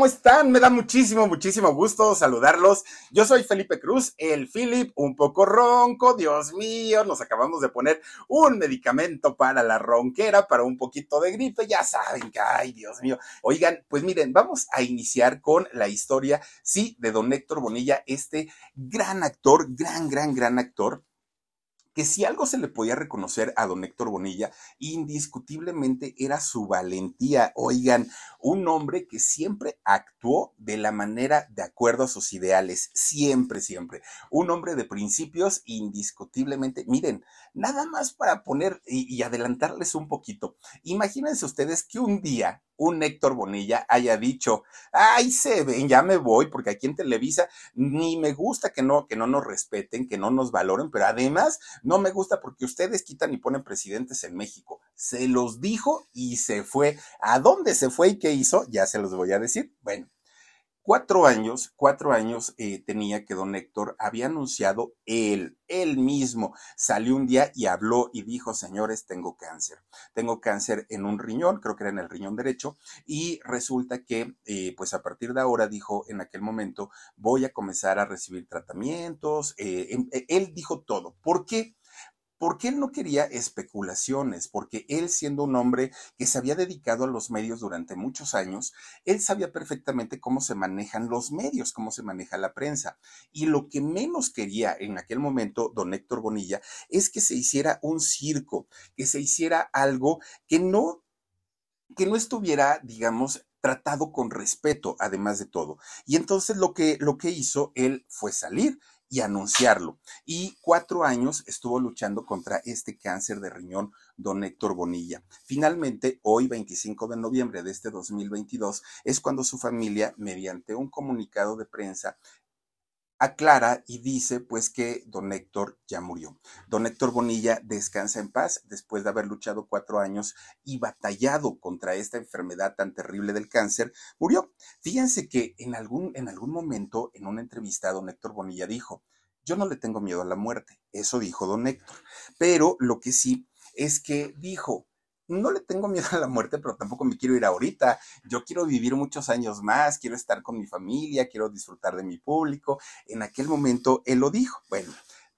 ¿cómo están? Me da muchísimo, muchísimo gusto saludarlos. Yo soy Felipe Cruz, el Philip, un poco ronco, Dios mío, nos acabamos de poner un medicamento para la ronquera, para un poquito de gripe, ya saben que, ay, Dios mío. Oigan, pues miren, vamos a iniciar con la historia, sí, de don Héctor Bonilla, este gran actor, gran, gran, gran actor que si algo se le podía reconocer a don Héctor Bonilla, indiscutiblemente era su valentía. Oigan, un hombre que siempre actuó de la manera de acuerdo a sus ideales, siempre, siempre. Un hombre de principios, indiscutiblemente. Miren, nada más para poner y, y adelantarles un poquito. Imagínense ustedes que un día un Héctor Bonilla haya dicho, ay, se ven, ya me voy, porque aquí en Televisa ni me gusta que no, que no nos respeten, que no nos valoren, pero además no me gusta porque ustedes quitan y ponen presidentes en México. Se los dijo y se fue. ¿A dónde se fue y qué hizo? Ya se los voy a decir. Bueno, Cuatro años, cuatro años eh, tenía que don Héctor había anunciado él, él mismo, salió un día y habló y dijo, señores, tengo cáncer, tengo cáncer en un riñón, creo que era en el riñón derecho, y resulta que, eh, pues a partir de ahora, dijo en aquel momento, voy a comenzar a recibir tratamientos, eh, em, él dijo todo. ¿Por qué? Porque él no quería especulaciones, porque él siendo un hombre que se había dedicado a los medios durante muchos años, él sabía perfectamente cómo se manejan los medios, cómo se maneja la prensa. Y lo que menos quería en aquel momento don Héctor Bonilla es que se hiciera un circo, que se hiciera algo que no que no estuviera, digamos, tratado con respeto, además de todo. Y entonces lo que, lo que hizo él fue salir y anunciarlo. Y cuatro años estuvo luchando contra este cáncer de riñón, don Héctor Bonilla. Finalmente, hoy, 25 de noviembre de este 2022, es cuando su familia, mediante un comunicado de prensa, aclara y dice pues que don Héctor ya murió. Don Héctor Bonilla descansa en paz después de haber luchado cuatro años y batallado contra esta enfermedad tan terrible del cáncer, murió. Fíjense que en algún, en algún momento en una entrevista don Héctor Bonilla dijo, yo no le tengo miedo a la muerte, eso dijo don Héctor, pero lo que sí es que dijo, no le tengo miedo a la muerte, pero tampoco me quiero ir ahorita. Yo quiero vivir muchos años más, quiero estar con mi familia, quiero disfrutar de mi público. En aquel momento él lo dijo. Bueno,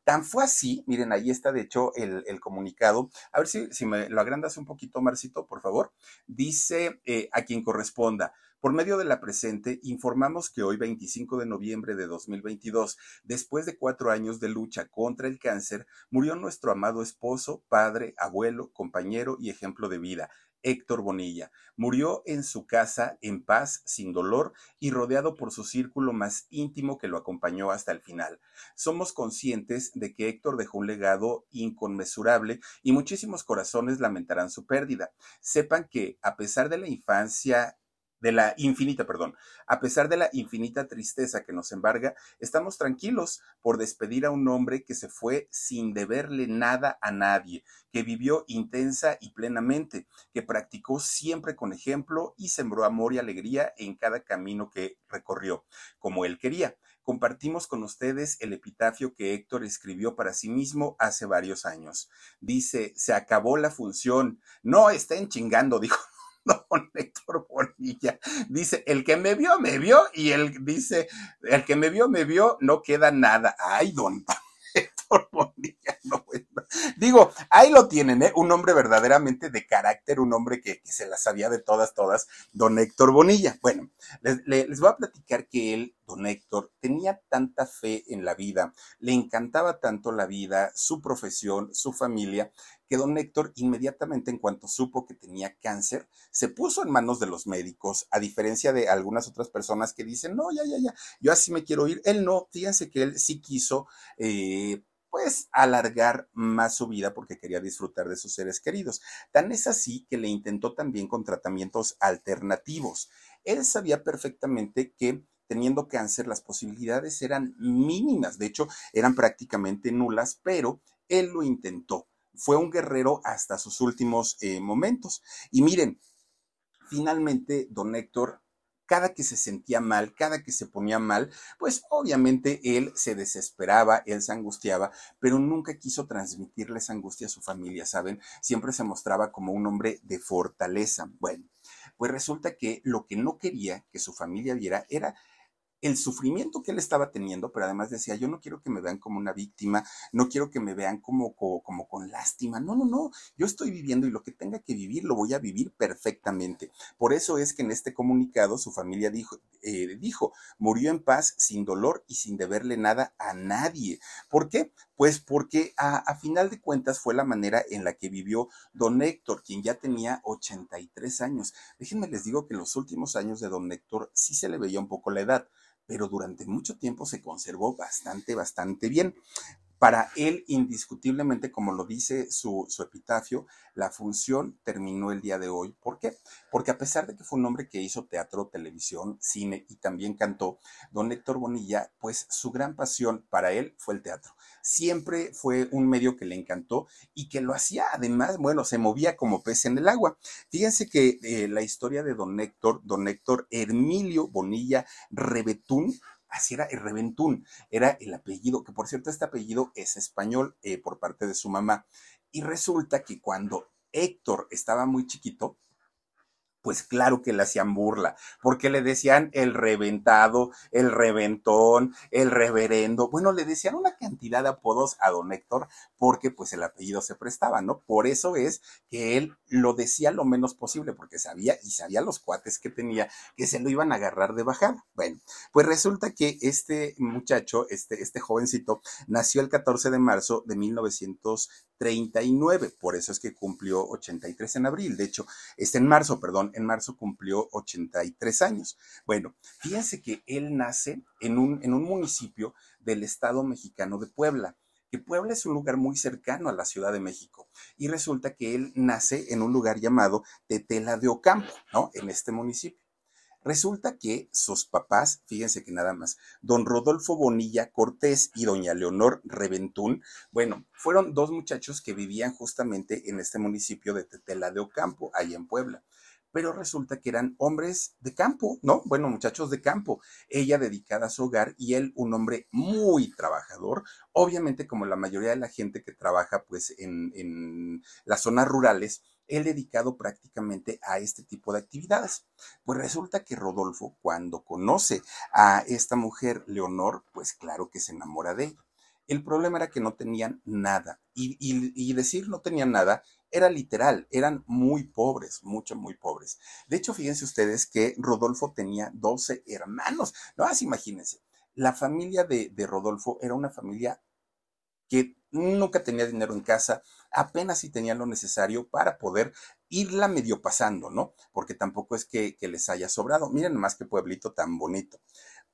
Tan fue así, miren, ahí está de hecho el, comunicado. A ver si, si, me lo agrandas un poquito, Marcito, por favor. Dice eh, a quien corresponda. Por medio de la presente, informamos que hoy, 25 de noviembre de 2022, después de cuatro años de lucha contra el cáncer, murió nuestro amado esposo, padre, abuelo, compañero y ejemplo de vida, Héctor Bonilla. Murió en su casa en paz, sin dolor y rodeado por su círculo más íntimo que lo acompañó hasta el final. Somos conscientes de que Héctor dejó un legado inconmensurable y muchísimos corazones lamentarán su pérdida. Sepan que, a pesar de la infancia de la infinita, perdón, a pesar de la infinita tristeza que nos embarga, estamos tranquilos por despedir a un hombre que se fue sin deberle nada a nadie, que vivió intensa y plenamente, que practicó siempre con ejemplo y sembró amor y alegría en cada camino que recorrió, como él quería. Compartimos con ustedes el epitafio que Héctor escribió para sí mismo hace varios años. Dice, se acabó la función. No estén chingando, dijo don Héctor Bonilla. Dice, el que me vio, me vio, y él dice, el que me vio, me vio, no queda nada. Ay, don Héctor Bonilla, no, Digo, ahí lo tienen, ¿eh? Un hombre verdaderamente de carácter, un hombre que, se la sabía de todas, todas, don Héctor Bonilla. Bueno, les, les voy a platicar que él, don Héctor, tenía tanta fe en la vida, le encantaba tanto la vida, su profesión, su familia, que don Héctor inmediatamente en cuanto supo que tenía cáncer, se puso en manos de los médicos, a diferencia de algunas otras personas que dicen, no, ya, ya, ya, yo así me quiero ir. Él no, fíjense que él sí quiso, eh, pues alargar más su vida porque quería disfrutar de sus seres queridos. Tan es así que le intentó también con tratamientos alternativos. Él sabía perfectamente que teniendo cáncer las posibilidades eran mínimas, de hecho eran prácticamente nulas, pero él lo intentó. Fue un guerrero hasta sus últimos eh, momentos. Y miren, finalmente don Héctor cada que se sentía mal, cada que se ponía mal, pues obviamente él se desesperaba, él se angustiaba, pero nunca quiso transmitirle esa angustia a su familia, ¿saben? Siempre se mostraba como un hombre de fortaleza. Bueno, Pues resulta que lo que no quería que su familia viera era el sufrimiento que él estaba teniendo, pero además decía, yo no quiero que me vean como una víctima, no quiero que me vean como, como, con lástima, no, no, no, yo estoy viviendo y lo que tenga que vivir lo voy a vivir perfectamente. Por eso es que en este comunicado su familia dijo, eh, dijo, murió en paz, sin dolor y sin deberle nada a nadie. ¿Por qué? Pues porque a, a, final de cuentas fue la manera en la que vivió don Héctor, quien ya tenía 83 años. Déjenme les digo que en los últimos años de don Héctor sí se le veía un poco la edad pero durante mucho tiempo se conservó bastante, bastante bien. Para él, indiscutiblemente, como lo dice su, epitafio, la función terminó el día de hoy. ¿Por qué? Porque a pesar de que fue un hombre que hizo teatro, televisión, cine y también cantó, don Héctor Bonilla, pues su gran pasión para él fue el teatro. Siempre fue un medio que le encantó y que lo hacía además, bueno, se movía como pez en el agua. Fíjense que eh, la historia de don Héctor, don Héctor Hermilio Bonilla Rebetún, así era el Reventún, era el apellido, que por cierto este apellido es español eh, por parte de su mamá. Y resulta que cuando Héctor estaba muy chiquito, pues claro que le hacían burla, porque le decían el reventado, el reventón, el reverendo. Bueno, le decían una cantidad de apodos a don Héctor porque pues el apellido se prestaba, ¿no? Por eso es que él lo decía lo menos posible, porque sabía y sabía los cuates que tenía que se lo iban a agarrar de bajada. Bueno, pues resulta que este muchacho, este, este jovencito, nació el 14 de marzo de 1900 39, por eso es que cumplió 83 en abril, de hecho, es en marzo, perdón, en marzo cumplió 83 años. Bueno, fíjense que él nace en un, en un municipio del estado mexicano de Puebla que Puebla es un lugar muy cercano a la Ciudad de México. Y resulta que él nace en un lugar llamado Tetela de Ocampo, ¿no? En este municipio. Resulta que sus papás, fíjense que nada más, don Rodolfo Bonilla Cortés y doña Leonor Reventún, bueno, fueron dos muchachos que vivían justamente en este municipio de Tetela de Ocampo, ahí en Puebla pero resulta que eran hombres de campo, ¿no? Bueno, muchachos de campo. Ella dedicada a su hogar y él un hombre muy trabajador, obviamente como la mayoría de la gente que trabaja pues en las zonas rurales, él dedicado prácticamente a este tipo de actividades. Pues resulta que Rodolfo, cuando conoce a esta mujer, Leonor, pues claro que se enamora de ella. El problema era que no tenían nada. Y, decir no tenían nada era literal, eran muy pobres, mucho, muy pobres. De hecho, fíjense ustedes que Rodolfo tenía 12 hermanos. No más imagínense, la familia de, de Rodolfo era una familia que nunca tenía dinero en casa, apenas si tenía lo necesario para poder irla medio pasando, ¿no? Porque tampoco es que, les haya sobrado. Miren más que pueblito tan bonito.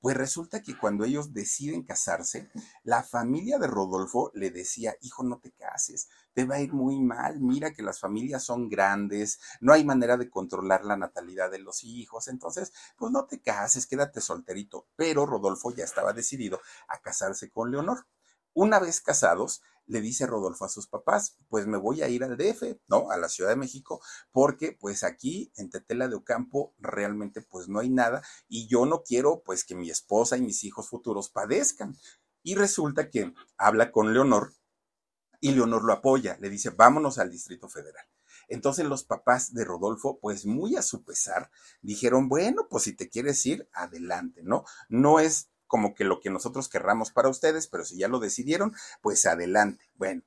Pues resulta que cuando ellos deciden casarse, la familia de Rodolfo le decía, hijo, no te cases, te va a ir muy mal, mira que las familias son grandes, no hay manera de controlar la natalidad de los hijos, entonces, pues no te cases, quédate solterito. Pero Rodolfo ya estaba decidido a casarse con Leonor. Una vez casados, le dice Rodolfo a sus papás, pues me voy a ir al DF, ¿no? A la Ciudad de México, porque pues aquí en Tetela de Ocampo realmente pues no hay nada y yo no quiero pues que mi esposa y mis hijos futuros padezcan. Y resulta que habla con Leonor y Leonor lo apoya, le dice, vámonos al Distrito Federal. Entonces los papás de Rodolfo, pues muy a su pesar, dijeron, bueno, pues si te quieres ir, adelante, ¿no? No es como que lo que nosotros querramos para ustedes, pero si ya lo decidieron, pues adelante. Bueno,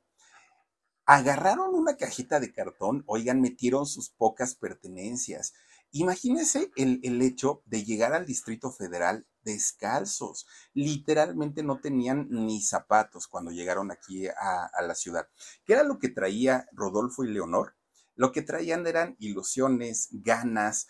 agarraron una cajita de cartón, oigan, metieron sus pocas pertenencias. Imagínense el, el, hecho de llegar al Distrito Federal descalzos. Literalmente no tenían ni zapatos cuando llegaron aquí a, la ciudad. ¿Qué era lo que traía Rodolfo y Leonor? Lo que traían eran ilusiones, ganas,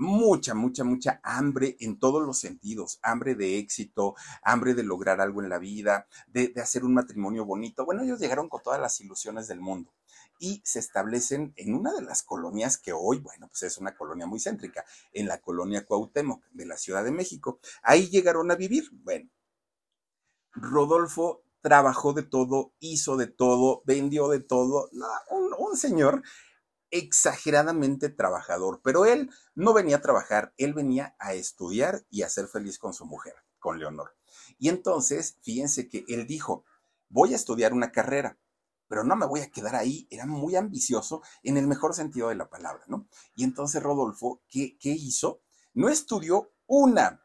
mucha, mucha, mucha hambre en todos los sentidos, hambre de éxito, hambre de lograr algo en la vida, de, hacer un matrimonio bonito. Bueno, ellos llegaron con todas las ilusiones del mundo y se establecen en una de las colonias que hoy, bueno, pues es una colonia muy céntrica, en la colonia Cuauhtémoc de la Ciudad de México. Ahí llegaron a vivir. Bueno, Rodolfo trabajó de todo, hizo de todo, vendió de todo. un, un señor exageradamente trabajador, pero él no venía a trabajar, él venía a estudiar y a ser feliz con su mujer, con Leonor. Y entonces, fíjense que él dijo, voy a estudiar una carrera, pero no me voy a quedar ahí, era muy ambicioso en el mejor sentido de la palabra, ¿no? Y entonces Rodolfo, ¿qué, qué hizo? No estudió una,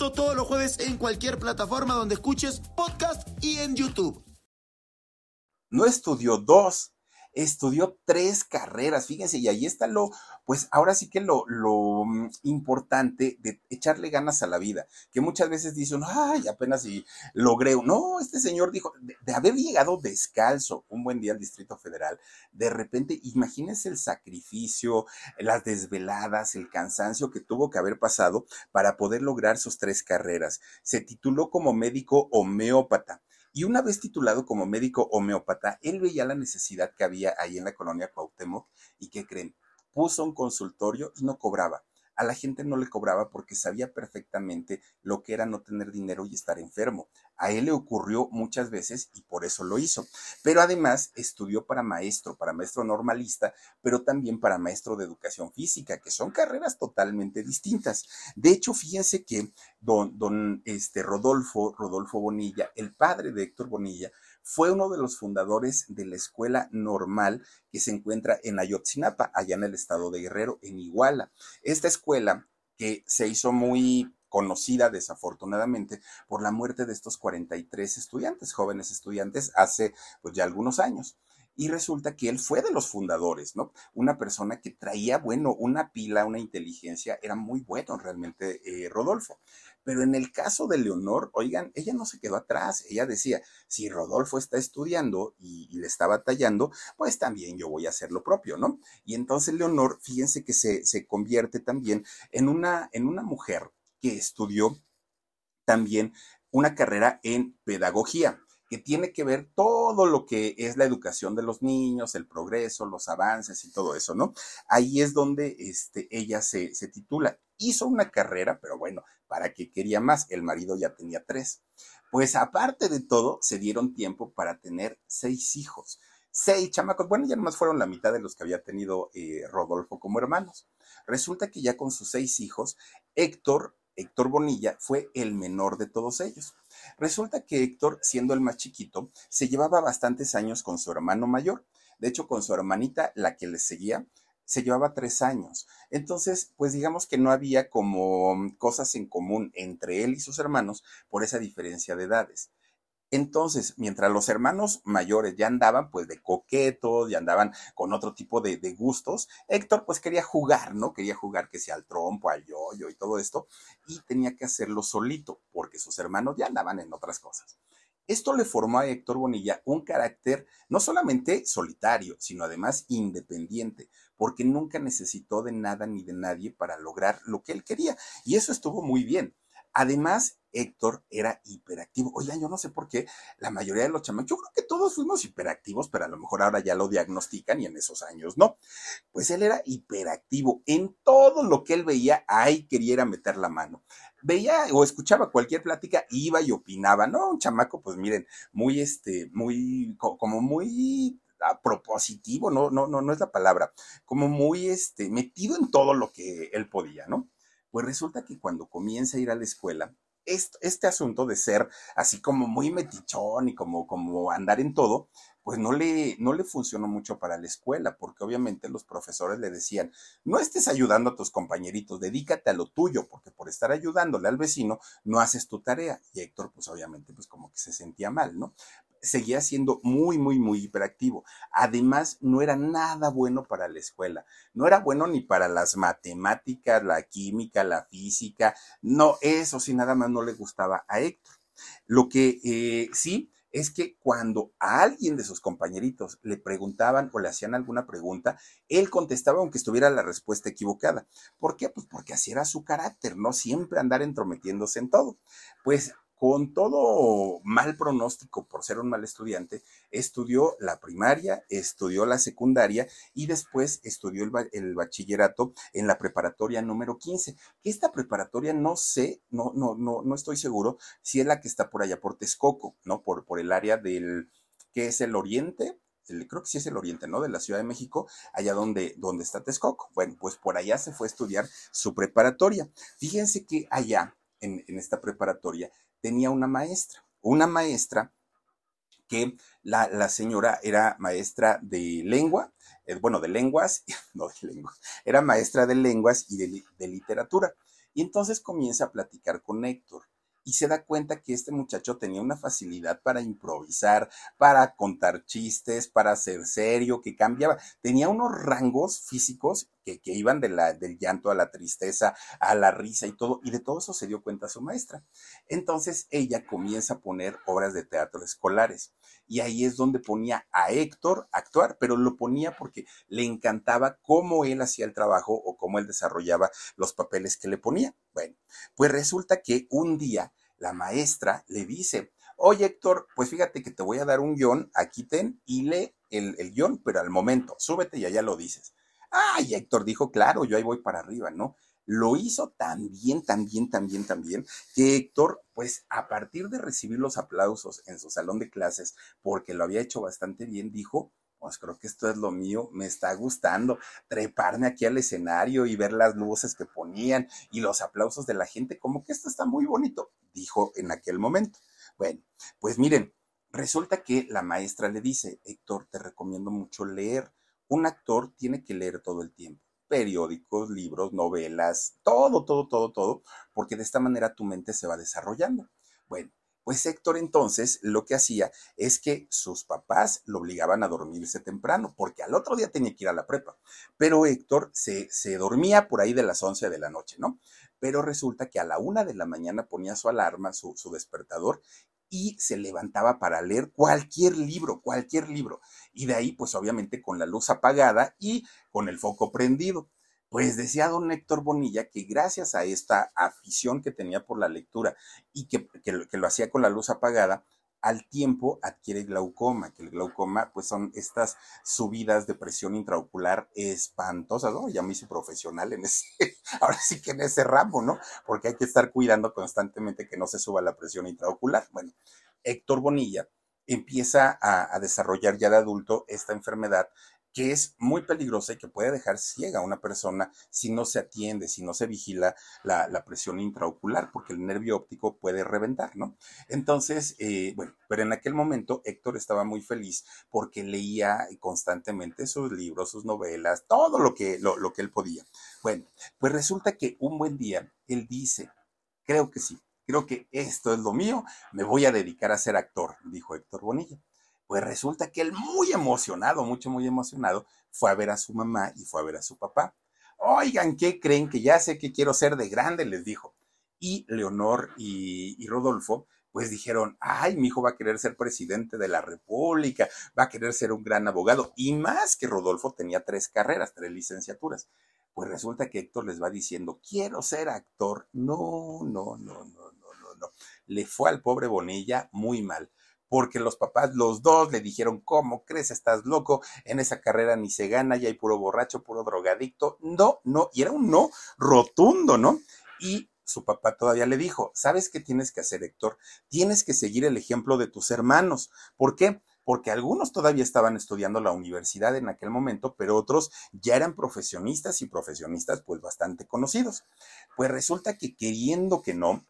Todos los jueves en cualquier plataforma donde escuches podcast y en YouTube. No estudió dos, estudió tres carreras, fíjense, y ahí está lo, pues ahora sí que lo, mm, importante de echarle ganas a la vida, que muchas veces dicen, ay, apenas si logré, no, este señor dijo, de, de, haber llegado descalzo un buen día al Distrito Federal, de repente, imagínense el sacrificio, las desveladas, el cansancio que tuvo que haber pasado para poder lograr sus tres carreras. Se tituló como médico homeópata y una vez titulado como médico homeópata, él veía la necesidad que había ahí en la colonia Cuauhtémoc y que creen, puso un consultorio y no cobraba a la gente no le cobraba porque sabía perfectamente lo que era no tener dinero y estar enfermo. A él le ocurrió muchas veces y por eso lo hizo. Pero además estudió para maestro, para maestro normalista, pero también para maestro de educación física, que son carreras totalmente distintas. De hecho, fíjense que don, don este, Rodolfo, Rodolfo Bonilla, el padre de Héctor Bonilla, fue uno de los fundadores de la escuela normal que se encuentra en Ayotzinapa, allá en el estado de Guerrero, en Iguala. Esta escuela que se hizo muy conocida desafortunadamente por la muerte de estos 43 estudiantes, jóvenes estudiantes, hace pues ya algunos años. Y resulta que él fue de los fundadores, ¿no? Una persona que traía, bueno, una pila, una inteligencia, era muy bueno realmente eh, Rodolfo. Pero en el caso de Leonor, oigan, ella no se quedó atrás. Ella decía, si Rodolfo está estudiando y, le está batallando, pues también yo voy a hacer lo propio, ¿no? Y entonces Leonor, fíjense que se, se convierte también en una, en una mujer que estudió también una carrera en pedagogía que tiene que ver todo lo que es la educación de los niños, el progreso, los avances y todo eso, ¿no? Ahí es donde este, ella se, se titula. Hizo una carrera, pero bueno, ¿para qué quería más? El marido ya tenía tres. Pues aparte de todo, se dieron tiempo para tener seis hijos. Seis chamacos, bueno, ya nomás fueron la mitad de los que había tenido eh, Rodolfo como hermanos. Resulta que ya con sus seis hijos, Héctor, Héctor Bonilla, fue el menor de todos ellos. Resulta que Héctor, siendo el más chiquito, se llevaba bastantes años con su hermano mayor. De hecho, con su hermanita, la que le seguía, se llevaba tres años. Entonces, pues digamos que no había como cosas en común entre él y sus hermanos por esa diferencia de edades. Entonces, mientras los hermanos mayores ya andaban pues de coquetos, ya andaban con otro tipo de, de, gustos, Héctor pues quería jugar, ¿no? Quería jugar que sea al trompo, al yoyo y todo esto, y tenía que hacerlo solito, porque sus hermanos ya andaban en otras cosas. Esto le formó a Héctor Bonilla un carácter no solamente solitario, sino además independiente, porque nunca necesitó de nada ni de nadie para lograr lo que él quería. Y eso estuvo muy bien. Además, Héctor era hiperactivo. Oigan, yo no sé por qué la mayoría de los chamacos, yo creo que todos fuimos hiperactivos, pero a lo mejor ahora ya lo diagnostican y en esos años no. Pues él era hiperactivo. En todo lo que él veía, ahí quería meter la mano. Veía o escuchaba cualquier plática, iba y opinaba, ¿no? Un chamaco, pues miren, muy, este, muy, como muy propositivo, no, no, no, no es la palabra, como muy, este, metido en todo lo que él podía, ¿no? Pues resulta que cuando comienza a ir a la escuela, este, este, asunto de ser así como muy metichón y como, como andar en todo, pues no le, no le funcionó mucho para la escuela, porque obviamente los profesores le decían, no estés ayudando a tus compañeritos, dedícate a lo tuyo, porque por estar ayudándole al vecino no haces tu tarea. Y Héctor, pues obviamente, pues como que se sentía mal, ¿no? Seguía siendo muy, muy, muy hiperactivo. Además, no era nada bueno para la escuela. No era bueno ni para las matemáticas, la química, la física. No, eso sí, nada más no le gustaba a Héctor. Lo que eh, sí es que cuando a alguien de sus compañeritos le preguntaban o le hacían alguna pregunta, él contestaba aunque estuviera la respuesta equivocada. ¿Por qué? Pues porque así era su carácter, no siempre andar entrometiéndose en todo. Pues con todo mal pronóstico por ser un mal estudiante, estudió la primaria, estudió la secundaria y después estudió el, bachillerato en la preparatoria número 15. Que esta preparatoria no sé, no, no, no, no estoy seguro si es la que está por allá, por Texcoco, ¿no? Por, por el área del, que es el oriente, creo que sí es el oriente, ¿no? De la Ciudad de México, allá donde, donde está Texcoco. Bueno, pues por allá se fue a estudiar su preparatoria. Fíjense que allá, en, esta preparatoria, tenía una maestra, una maestra que la, señora era maestra de lengua, eh, bueno, de lenguas, no de lengua, era maestra de lenguas y de, de literatura. Y entonces comienza a platicar con Héctor y se da cuenta que este muchacho tenía una facilidad para improvisar, para contar chistes, para ser serio, que cambiaba. Tenía unos rangos físicos que, que iban de la, del llanto a la tristeza, a la risa y todo, y de todo eso se dio cuenta su maestra. Entonces ella comienza a poner obras de teatro escolares y ahí es donde ponía a Héctor a actuar, pero lo ponía porque le encantaba cómo él hacía el trabajo o cómo él desarrollaba los papeles que le ponía. Bueno, pues resulta que un día la maestra le dice, oye Héctor, pues fíjate que te voy a dar un guion, aquí ten y lee el, el guion, pero al momento, súbete y allá lo dices. Ay, Héctor dijo, claro, yo ahí voy para arriba, ¿no? Lo hizo tan bien, tan bien, tan bien, tan bien, que Héctor, pues a partir de recibir los aplausos en su salón de clases, porque lo había hecho bastante bien, dijo, pues creo que esto es lo mío, me está gustando treparme aquí al escenario y ver las luces que ponían y los aplausos de la gente, como que esto está muy bonito, dijo en aquel momento. Bueno, pues miren, resulta que la maestra le dice, Héctor, te recomiendo mucho leer. Un actor tiene que leer todo el tiempo periódicos, libros, novelas, todo, todo, todo, todo, porque de esta manera tu mente se va desarrollando. Bueno, pues Héctor entonces lo que hacía es que sus papás lo obligaban a dormirse temprano, porque al otro día tenía que ir a la prepa. Pero Héctor se, se dormía por ahí de las 11 de la noche, ¿no? Pero resulta que a la una de la mañana ponía su alarma, su, su despertador, y se levantaba para leer cualquier libro, cualquier libro. Y de ahí, pues obviamente con la luz apagada y con el foco prendido. Pues decía don Héctor Bonilla que gracias a esta afición que tenía por la lectura y que, que, lo hacía con la luz apagada, al tiempo adquiere glaucoma, que el glaucoma pues son estas subidas de presión intraocular espantosas, ¿no? Ya me hice profesional en ese, ahora sí que en ese ramo, ¿no? Porque hay que estar cuidando constantemente que no se suba la presión intraocular. Bueno, Héctor Bonilla empieza a, a desarrollar ya de adulto esta enfermedad que es muy peligrosa y que puede dejar ciega a una persona si no se atiende, si no se vigila la, presión intraocular, porque el nervio óptico puede reventar, ¿no? Entonces, eh, bueno, pero en aquel momento Héctor estaba muy feliz porque leía constantemente sus libros, sus novelas, todo lo que, lo, lo que él podía. Bueno, pues resulta que un buen día él dice, creo que sí, creo que esto es lo mío, me voy a dedicar a ser actor, dijo Héctor Bonilla. Pues resulta que él muy emocionado, mucho, muy emocionado, fue a ver a su mamá y fue a ver a su papá. Oigan, ¿qué creen? Que ya sé que quiero ser de grande, les dijo. Y Leonor y, Rodolfo, pues dijeron, ay, mi hijo va a querer ser presidente de la República, va a querer ser un gran abogado. Y más que Rodolfo tenía tres carreras, tres licenciaturas. Pues resulta que Héctor les va diciendo, quiero ser actor. No, no, no, no, no, no, no. Le fue al pobre Bonilla muy mal porque los papás, los dos, le dijeron, ¿cómo crees? Estás loco, en esa carrera ni se gana, ya hay puro borracho, puro drogadicto. No, no, y era un no rotundo, ¿no? Y su papá todavía le dijo, ¿sabes qué tienes que hacer, Héctor? Tienes que seguir el ejemplo de tus hermanos. ¿Por qué? Porque algunos todavía estaban estudiando la universidad en aquel momento, pero otros ya eran profesionistas y profesionistas pues bastante conocidos. Pues resulta que queriendo que no,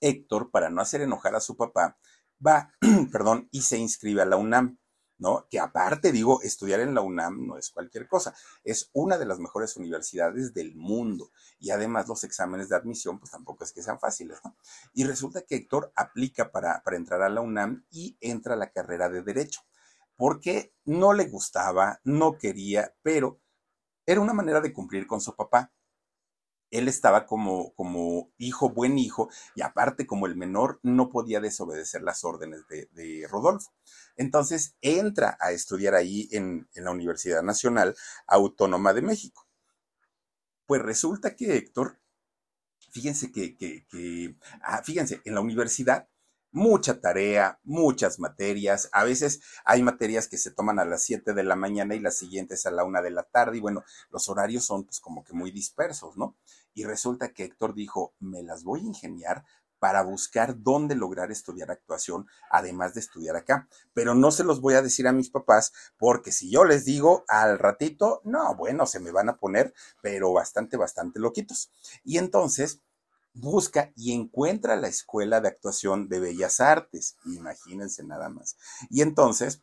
Héctor, para no hacer enojar a su papá, va, perdón, y se inscribe a la UNAM, ¿no? Que aparte, digo, estudiar en la UNAM no es cualquier cosa, es una de las mejores universidades del mundo y además los exámenes de admisión, pues tampoco es que sean fáciles, ¿no? Y resulta que Héctor aplica para, para entrar a la UNAM y entra a la carrera de Derecho, porque no le gustaba, no quería, pero era una manera de cumplir con su papá él estaba como, como hijo, buen hijo, y aparte como el menor no podía desobedecer las órdenes de, Rodolfo. Entonces entra a estudiar ahí en, en la Universidad Nacional Autónoma de México. Pues resulta que Héctor fíjense que, que, ah, fíjense, en la universidad mucha tarea, muchas materias. A veces hay materias que se toman a las 7 de la mañana y las siguientes a la 1 de la tarde. Y bueno, los horarios son pues como que muy dispersos, ¿no? Y resulta que Héctor dijo, me las voy a ingeniar para buscar dónde lograr estudiar actuación, además de estudiar acá. Pero no se los voy a decir a mis papás, porque si yo les digo al ratito, no, bueno, se me van a poner, pero bastante, bastante loquitos. Y entonces busca y encuentra la escuela de actuación de Bellas Artes, imagínense nada más. Y entonces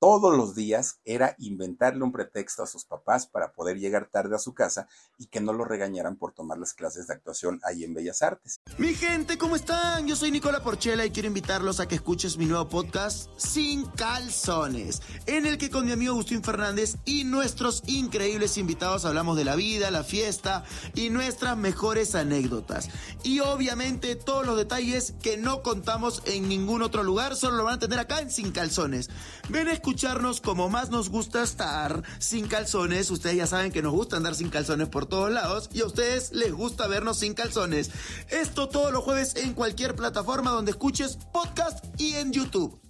todos los días era inventarle un pretexto a sus papás para poder llegar tarde a su casa y que no lo regañaran por tomar las clases de actuación ahí en Bellas Artes. Mi gente, ¿cómo están? Yo soy Nicola Porchela y quiero invitarlos a que escuches mi nuevo podcast Sin Calzones, en el que con mi amigo Agustín Fernández y nuestros increíbles invitados hablamos de la vida, la fiesta y nuestras mejores anécdotas. Y obviamente todos los detalles que no contamos en ningún otro lugar, solo lo van a tener acá en Sin Calzones. Ven a escucharnos como más nos gusta estar sin calzones. Ustedes ya saben que nos gusta andar sin calzones por todos lados y a ustedes les gusta vernos sin calzones. Esto todos los jueves en cualquier plataforma donde escuches podcast y en YouTube.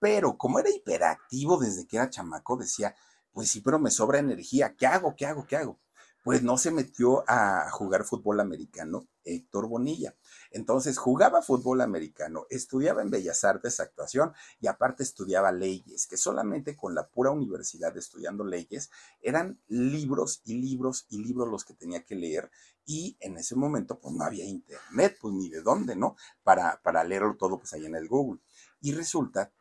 Pero como era hiperactivo desde que era chamaco, decía, pues sí, pero me sobra energía. ¿Qué hago? ¿Qué hago? ¿Qué hago? Pues no se metió a jugar fútbol americano Héctor Bonilla. Entonces jugaba fútbol americano, estudiaba en Bellas Artes actuación y aparte estudiaba leyes, que solamente con la pura universidad estudiando leyes eran libros y libros y libros los que tenía que leer y en ese momento pues no había internet, pues ni de dónde, ¿no? Para, para leerlo todo pues ahí en el Google. Y resulta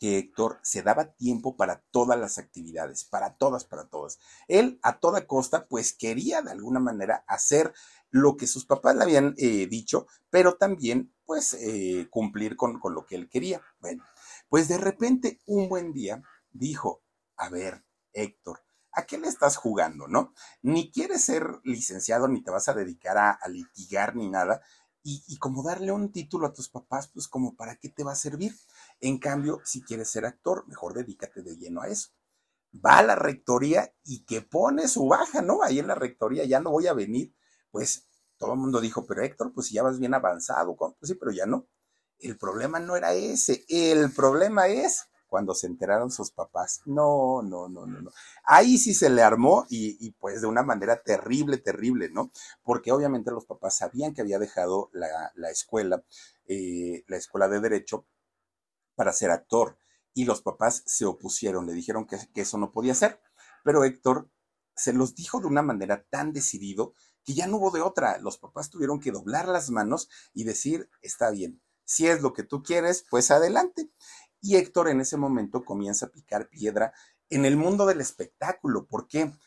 que Héctor se daba tiempo para todas las actividades, para todas, para todas. Él a toda costa, pues quería de alguna manera hacer lo que sus papás le habían eh, dicho, pero también pues eh, cumplir con, con lo que él quería. Bueno, pues de repente un buen día dijo, a ver, Héctor, ¿a qué le estás jugando, no? Ni quieres ser licenciado, ni te vas a dedicar a, litigar, ni nada. Y, y, como darle un título a tus papás, pues como para qué te va a servir. En cambio, si quieres ser actor, mejor dedícate de lleno a eso. Va a la rectoría y que pone su baja, ¿no? Ahí en la rectoría ya no voy a venir pues todo el mundo dijo, pero Héctor, pues si ya vas bien avanzado, pues sí, pero ya no. El problema no era ese, el problema es cuando se enteraron sus papás. No, no, no, no, no. Ahí sí se le armó y, pues de una manera terrible, terrible, ¿no? Porque obviamente los papás sabían que había dejado la, escuela, eh, la escuela de derecho, para ser actor. Y los papás se opusieron, le dijeron que, eso no podía ser. Pero Héctor se los dijo de una manera tan decidido que ya no hubo de otra. Los papás tuvieron que doblar las manos y decir, está bien, si es lo que tú quieres, pues adelante. Y Héctor en ese momento comienza a picar piedra en el mundo del espectáculo. ¿Por qué? porque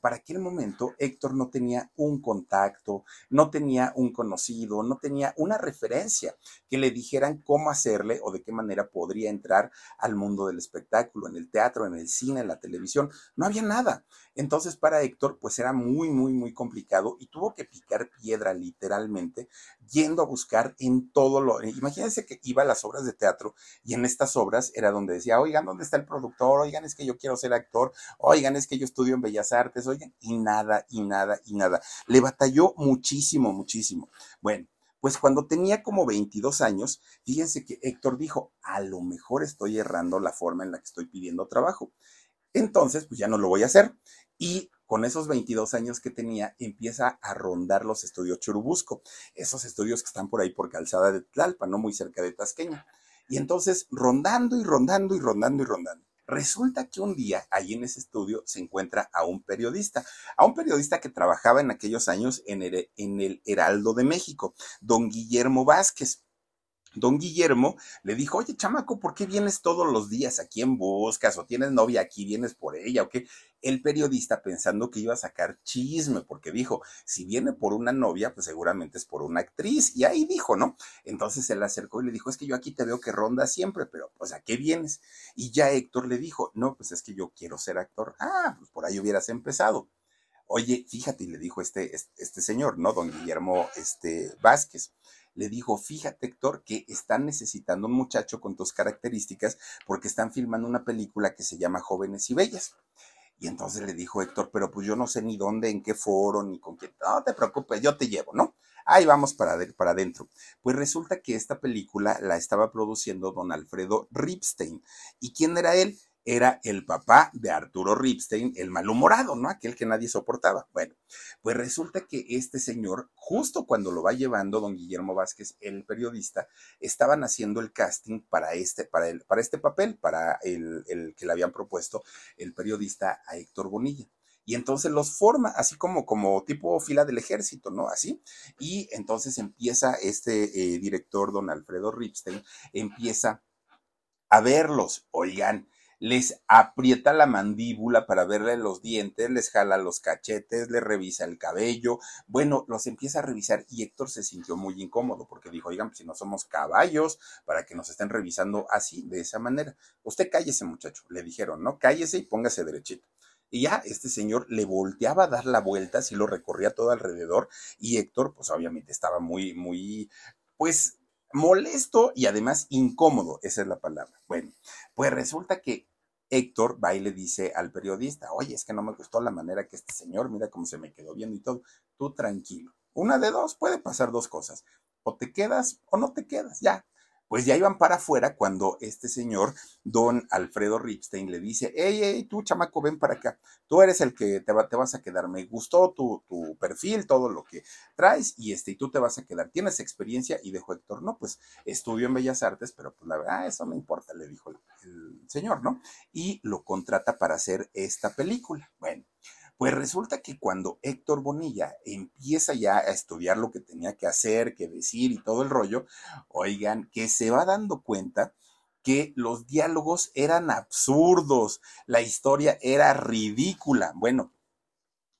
para aquel momento Héctor no tenía un contacto, no tenía un conocido, no tenía una referencia que le dijeran cómo hacerle o de qué manera podría entrar al mundo del espectáculo, en el teatro, en el cine, en la televisión. No había nada. Entonces para Héctor pues era muy, muy, muy complicado y tuvo que picar piedra literalmente yendo a buscar en todo lo... Imagínense que iba a las obras de teatro y en estas obras era donde decía, oigan, ¿dónde está el productor? Oigan, es que yo quiero ser actor. Oigan, es que yo estudio en Bellas Artes. Oigan, y nada, y nada, y nada. Le batalló muchísimo, muchísimo. Bueno. Pues cuando tenía como 22 años, fíjense que Héctor dijo, a lo mejor estoy errando la forma en la que estoy pidiendo trabajo. Entonces, pues ya no lo voy a hacer. Y con esos 22 años que tenía, empieza a rondar los estudios Churubusco, esos estudios que están por ahí por Calzada de Tlalpa, no muy cerca de Tasqueña. Y entonces, rondando y rondando y rondando y rondando. Resulta que un día allí en ese estudio se encuentra a un periodista, a un periodista que trabajaba en aquellos años en el Heraldo de México, don Guillermo Vázquez don Guillermo le dijo, oye, chamaco, ¿por qué vienes todos los días aquí en buscas? ¿O tienes novia aquí, vienes por ella? ¿O qué? El periodista pensando que iba a sacar chisme, porque dijo, si viene por una novia, pues seguramente es por una actriz. Y ahí dijo, ¿no? Entonces él acercó y le dijo, es que yo aquí te veo que ronda siempre, pero pues ¿a qué vienes? Y ya Héctor le dijo, no, pues es que yo quiero ser actor. Ah, pues por ahí hubieras empezado. Oye, fíjate, y le dijo este, este señor, ¿no? Don Guillermo este, Vázquez le dijo, fíjate Héctor, que están necesitando un muchacho con tus características porque están filmando una película que se llama Jóvenes y Bellas. Y entonces le dijo Héctor, pero pues yo no sé ni dónde, en qué foro, ni con quién. No te preocupes, yo te llevo, ¿no? Ahí vamos para, para adentro. Pues resulta que esta película la estaba produciendo don Alfredo Ripstein. ¿Y quién era él? Era el papá de Arturo Ripstein, el malhumorado, ¿no? Aquel que nadie soportaba. Bueno, pues resulta que este señor, justo cuando lo va llevando don Guillermo Vázquez, el periodista, estaban haciendo el casting para este, para el, para este papel, para el, que le habían propuesto el periodista a Héctor Bonilla y entonces los forma, así como, como tipo fila del ejército, ¿no? Así. Y entonces empieza este eh, director, don Alfredo Ripstein, empieza a verlos. Oigan, les aprieta la mandíbula para verle los dientes, les jala los cachetes, les revisa el cabello. Bueno, los empieza a revisar y Héctor se sintió muy incómodo porque dijo, oigan, pues si no somos caballos para que nos estén revisando así, de esa manera. Usted cállese, muchacho, le dijeron, ¿no? Cállese y póngase derechito. Y ya este señor le volteaba a dar la vuelta, así lo recorría todo alrededor y Héctor, pues obviamente estaba muy, muy, pues molesto y además incómodo, esa es la palabra. Bueno, pues resulta que Héctor va y le dice al periodista, oye, es que no me gustó la manera que este señor, mira cómo se me quedó viendo y todo, tú tranquilo. Una de dos, puede pasar dos cosas, o te quedas o no te quedas, ya, pues ya iban para afuera cuando este señor, don Alfredo Ripstein, le dice, hey, hey, tú chamaco, ven para acá, tú eres el que te, te vas a quedar, me gustó tu, tu, perfil, todo lo que traes, y este, y tú te vas a quedar, tienes experiencia, y dijo Héctor, no, pues estudio en Bellas Artes, pero pues la verdad, eso no importa, le dijo el señor, ¿no? Y lo contrata para hacer esta película. Bueno, pues resulta que cuando Héctor Bonilla empieza ya a estudiar lo que tenía que hacer, que decir y todo el rollo, oigan, que se va dando cuenta que los diálogos eran absurdos, la historia era ridícula. Bueno,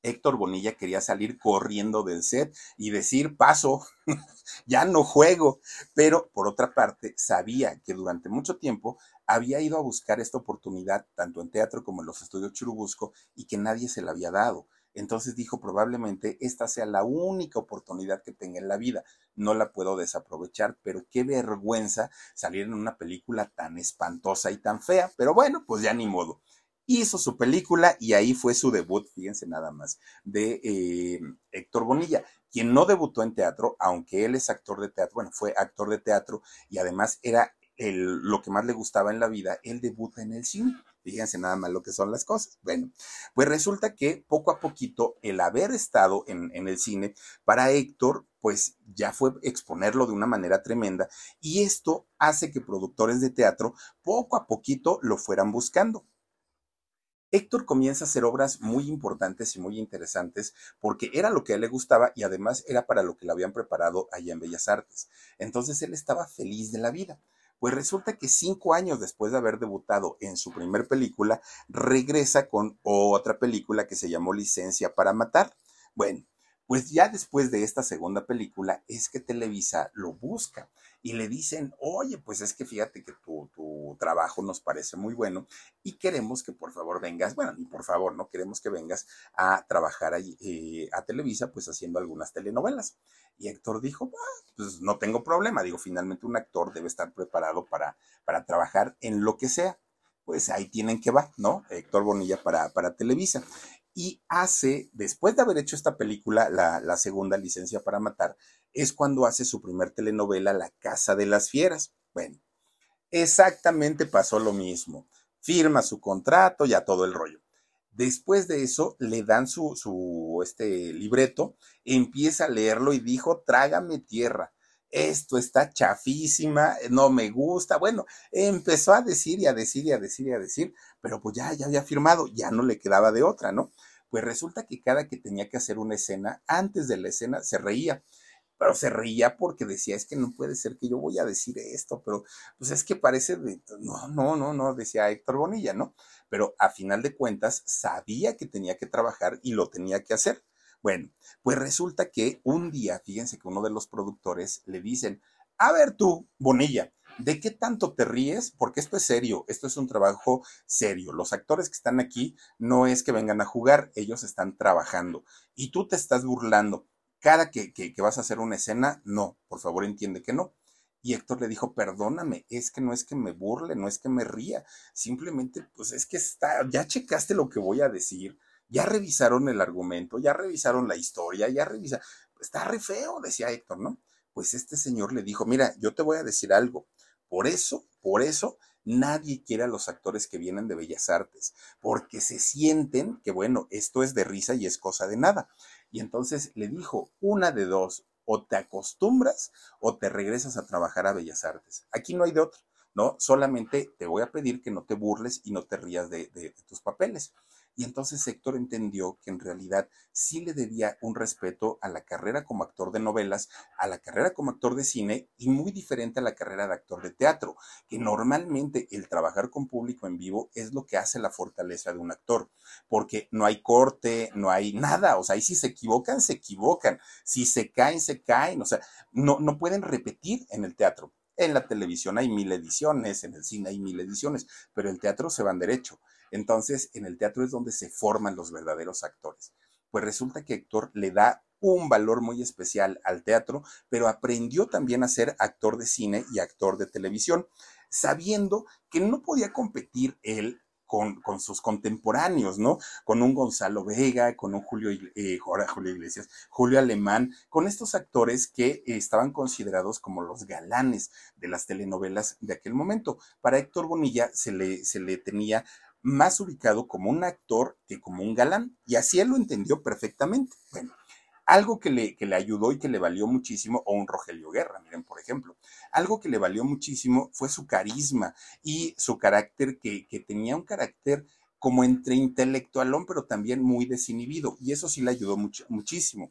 Héctor Bonilla quería salir corriendo del set y decir, paso, ya no juego. Pero por otra parte, sabía que durante mucho tiempo había ido a buscar esta oportunidad tanto en teatro como en los estudios Churubusco y que nadie se la había dado. Entonces dijo, probablemente esta sea la única oportunidad que tenga en la vida. No la puedo desaprovechar, pero qué vergüenza salir en una película tan espantosa y tan fea. Pero bueno, pues ya ni modo. Hizo su película y ahí fue su debut, fíjense nada más, de eh, Héctor Bonilla, quien no debutó en teatro, aunque él es actor de teatro, bueno, fue actor de teatro y además era lo que más le gustaba en la vida, él debuta en el cine. Fíjense nada más lo que son las cosas. Bueno, pues resulta que poco a poquito el haber estado en, en el cine para Héctor, pues ya fue exponerlo de una manera tremenda y esto hace que productores de teatro poco a poquito lo fueran buscando. Héctor comienza a hacer obras muy importantes y muy interesantes porque era lo que a él le gustaba y además era para lo que le habían preparado allá en Bellas Artes. Entonces él estaba feliz de la vida. Pues resulta que cinco años después de haber debutado en su primer película, regresa con otra película que se llamó Licencia para Matar. Bueno, pues ya después de esta segunda película es que Televisa lo busca y le dicen, oye, pues es que fíjate que tu, tu, trabajo nos parece muy bueno y queremos que por favor vengas, bueno, ni por favor, no queremos que vengas a trabajar allí, eh, a Televisa, pues haciendo algunas telenovelas. Y Héctor dijo, ah, pues no tengo problema, digo, finalmente un actor debe estar preparado para, para trabajar en lo que sea. Pues ahí tienen que va, ¿no? Héctor Bonilla para, para Televisa y hace, después de haber hecho esta película, la, segunda licencia para matar, es cuando hace su primer telenovela, La Casa de las Fieras. Bueno, exactamente pasó lo mismo. Firma su contrato, ya todo el rollo. Después de eso, le dan su, su este libreto, empieza a leerlo y dijo, trágame tierra esto está chafísima, no me gusta. Bueno, empezó a decir y a decir y a decir y a decir, pero pues ya, ya había firmado, ya no le quedaba de otra, ¿no? Pues resulta que cada que tenía que hacer una escena, antes de la escena se reía pero se reía porque decía, es que no puede ser que yo voy a decir esto, pero pues es que parece de, no, no, no, no, decía Héctor Bonilla, ¿no? Pero a final de cuentas sabía que tenía que trabajar y lo tenía que hacer. Bueno, pues resulta que un día, fíjense que uno de los productores le dicen, a ver tú, Bonilla, ¿de qué tanto te ríes? Porque esto es serio, esto es un trabajo serio. Los actores que están aquí no es que vengan a jugar, ellos están trabajando y tú te estás burlando. Cada que, que, vas a hacer una escena, no, por favor entiende que no. Y Héctor le dijo, perdóname, es que no es que me burle, no es que me ría, simplemente, pues es que está, ya checaste lo que voy a decir, ya revisaron el argumento, ya revisaron la historia, ya revisaron, está re feo, decía Héctor, ¿no? Pues este señor le dijo, mira, yo te voy a decir algo, por eso, por eso, nadie quiere a los actores que vienen de Bellas Artes, porque se sienten que, bueno, esto es de risa y es cosa de nada. Y entonces le dijo, una de dos, o te acostumbras o te regresas a trabajar a Bellas Artes. Aquí no hay de otro, ¿no? Solamente te voy a pedir que no te burles y no te rías de, de tus papeles. Y entonces Héctor entendió que en realidad sí le debía un respeto a la carrera como actor de novelas, a la carrera como actor de cine y muy diferente a la carrera de actor de teatro, que normalmente el trabajar con público en vivo es lo que hace la fortaleza de un actor, porque no hay corte, no hay nada, o sea, ahí si se equivocan, se equivocan, si se caen, se caen, o sea, no, no pueden repetir en el teatro. En la televisión hay mil ediciones, en el cine hay mil ediciones, pero el teatro se van derecho. Entonces, en el teatro es donde se forman los verdaderos actores. Pues resulta que Héctor le da un valor muy especial al teatro, pero aprendió también a ser actor de cine y actor de televisión, sabiendo que no podía competir él con, sus contemporáneos, ¿no? Con un Gonzalo Vega, con un Julio, eh, Julio Iglesias, Julio Alemán, con estos actores que estaban considerados como los galanes de las telenovelas de aquel momento. Para Héctor Bonilla se le, se le tenía más ubicado como un actor que como un galán, y así él lo entendió perfectamente. Bueno, algo que le, que le ayudó y que le valió muchísimo, o un Rogelio Guerra, miren, por ejemplo, algo que le valió muchísimo fue su carisma y su carácter, que, que tenía un carácter como entre intelectualón, pero también muy desinhibido, y eso sí le ayudó muchísimo.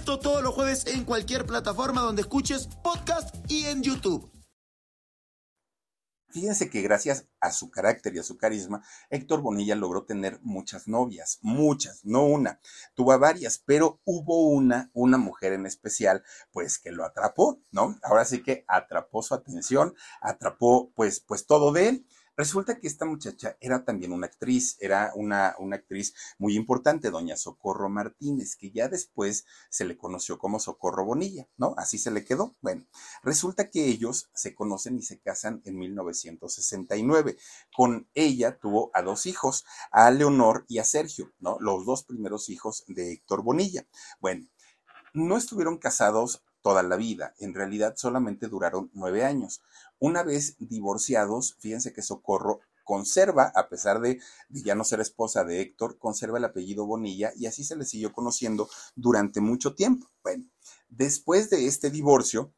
Todos los jueves en cualquier plataforma donde escuches podcast y en YouTube. Fíjense que gracias a su carácter y a su carisma, Héctor Bonilla logró tener muchas novias, muchas, no una, tuvo varias, pero hubo una, una mujer en especial, pues que lo atrapó, ¿no? Ahora sí que atrapó su atención, atrapó pues, pues todo de él. Resulta que esta muchacha era también una actriz, era una, una actriz muy importante, doña Socorro Martínez, que ya después se le conoció como Socorro Bonilla, ¿no? Así se le quedó. Bueno, resulta que ellos se conocen y se casan en 1969. Con ella tuvo a dos hijos, a Leonor y a Sergio, ¿no? Los dos primeros hijos de Héctor Bonilla. Bueno, no estuvieron casados toda la vida. En realidad solamente duraron nueve años. Una vez divorciados, fíjense que Socorro conserva, a pesar de, ya no ser esposa de Héctor, conserva el apellido Bonilla y así se le siguió conociendo durante mucho tiempo. Bueno, después de este divorcio,